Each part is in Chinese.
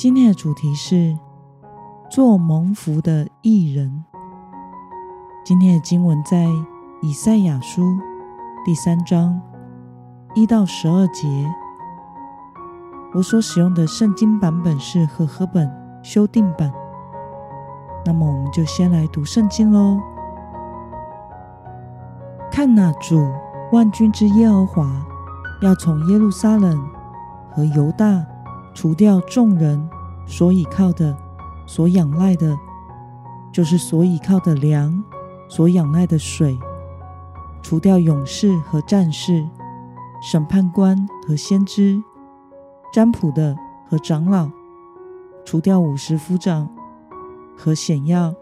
今天的主题是做蒙福的艺人。今天的经文在以赛亚书第三章一到十二节。我所使用的圣经版本是和合本修订版。那么，我们就先来读圣经喽。看哪，主万军之耶和华要从耶路撒冷和犹大。除掉众人所倚靠的、所仰赖的，就是所倚靠的粮、所仰赖的水；除掉勇士和战士、审判官和先知、占卜的和长老；除掉武士夫长和显要、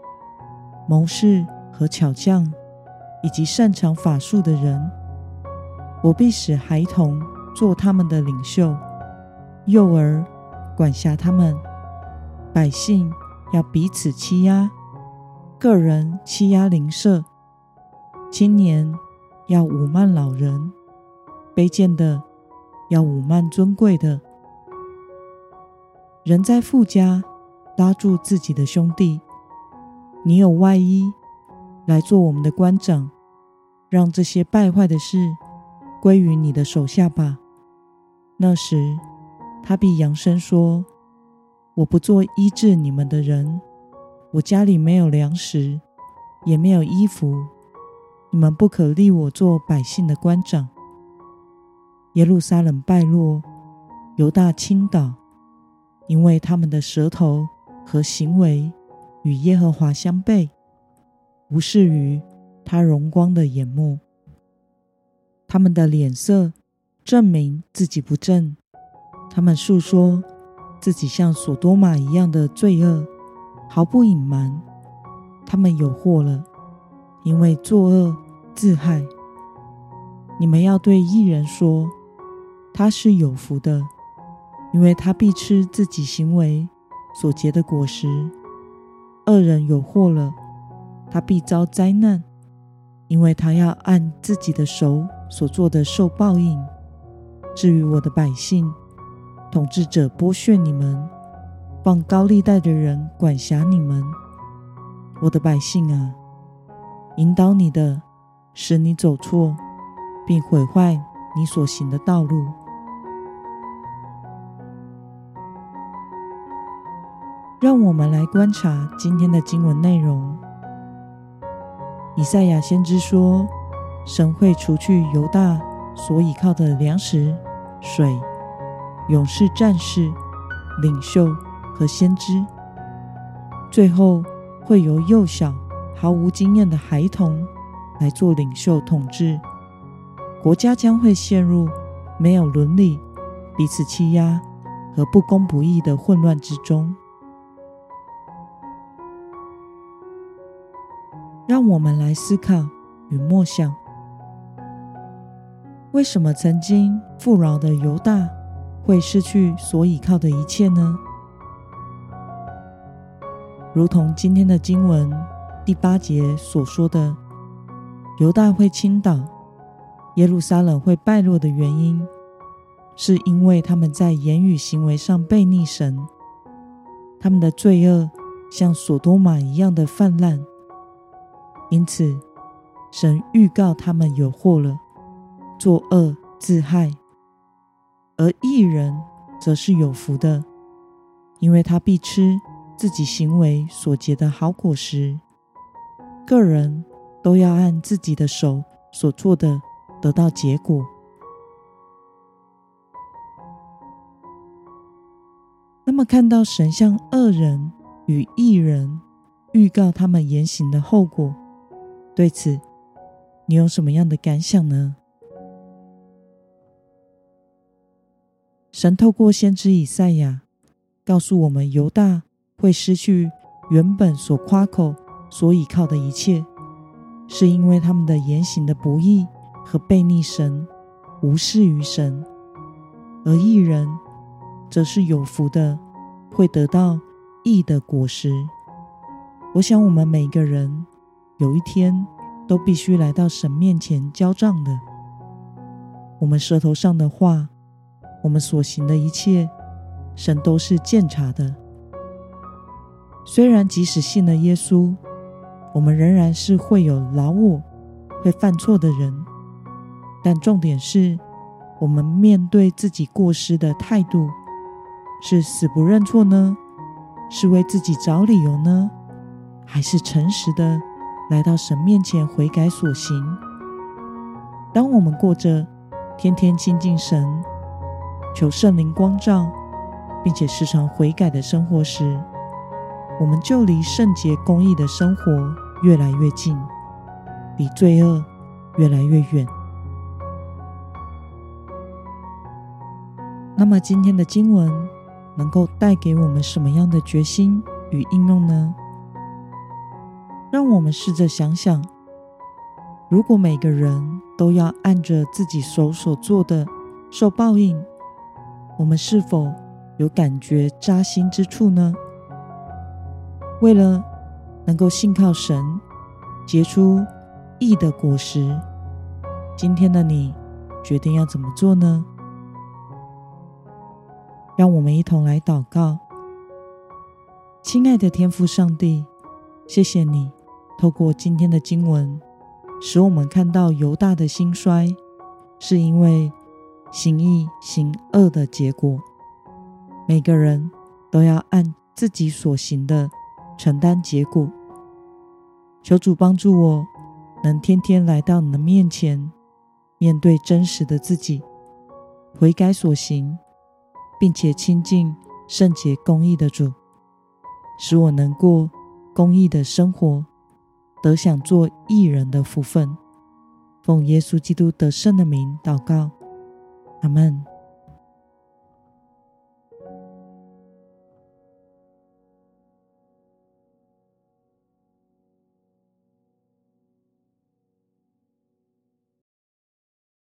谋士和巧匠，以及擅长法术的人。我必使孩童做他们的领袖。幼儿管辖他们，百姓要彼此欺压，个人欺压邻舍，青年要侮慢老人，卑贱的要侮慢尊贵的。人在富家拉住自己的兄弟，你有外衣来做我们的官长，让这些败坏的事归于你的手下吧。那时。他必扬声说：“我不做医治你们的人，我家里没有粮食，也没有衣服。你们不可立我做百姓的官长。耶路撒冷败落，犹大倾倒，因为他们的舌头和行为与耶和华相背，无视于他荣光的眼目。他们的脸色证明自己不正。”他们诉说自己像所多玛一样的罪恶，毫不隐瞒。他们有祸了，因为作恶自害。你们要对义人说，他是有福的，因为他必吃自己行为所结的果实。恶人有祸了，他必遭灾难，因为他要按自己的手所做的受报应。至于我的百姓，统治者剥削你们，放高利贷的人管辖你们。我的百姓啊，引导你的，使你走错，并毁坏你所行的道路。让我们来观察今天的经文内容。以赛亚先知说，神会除去犹大所倚靠的粮食、水。勇士、战士、领袖和先知，最后会由幼小、毫无经验的孩童来做领袖统治，国家将会陷入没有伦理、彼此欺压和不公不义的混乱之中。让我们来思考与默想：为什么曾经富饶的犹大，会失去所倚靠的一切呢？如同今天的经文第八节所说的，犹大会倾倒，耶路撒冷会败落的原因，是因为他们在言语行为上悖逆神，他们的罪恶像所多玛一样的泛滥，因此神预告他们有祸了，作恶自害。而义人则是有福的，因为他必吃自己行为所结的好果实。个人都要按自己的手所做的得到结果。那么，看到神向恶人与义人预告他们言行的后果，对此你有什么样的感想呢？神透过先知以赛亚告诉我们，犹大会失去原本所夸口、所倚靠的一切，是因为他们的言行的不义和悖逆神、无视于神；而义人则是有福的，会得到义的果实。我想，我们每个人有一天都必须来到神面前交账的。我们舌头上的话，我们所行的一切，神都是鉴察的。虽然即使信了耶稣，我们仍然是会有老我、会犯错的人。但重点是，我们面对自己过失的态度，是死不认错呢？是为自己找理由呢？还是诚实的来到神面前悔改所行。当我们过着天天亲近神、求圣灵光照，并且时常悔改的生活时，我们就离圣洁公义的生活越来越近，离罪恶越来越远。那么，今天的经文能够带给我们什么样的决心与应用呢？让我们试着想想，如果每个人都要按着自己手所做的受报应，我们是否有感觉扎心之处呢？为了能够信靠神，结出义的果实，今天的你决定要怎么做呢？让我们一同来祷告，亲爱的天父上帝，谢谢你。透过今天的经文，使我们看到犹大的兴衰，是因为行义行恶的结果。每个人都要按自己所行的承担结果。求主帮助我，能天天来到你的面前，面对真实的自己，悔改所行，并且亲近圣洁公义的主，使我能过公义的生活。得享做义人的福分，奉耶稣基督得胜的名祷告，阿门。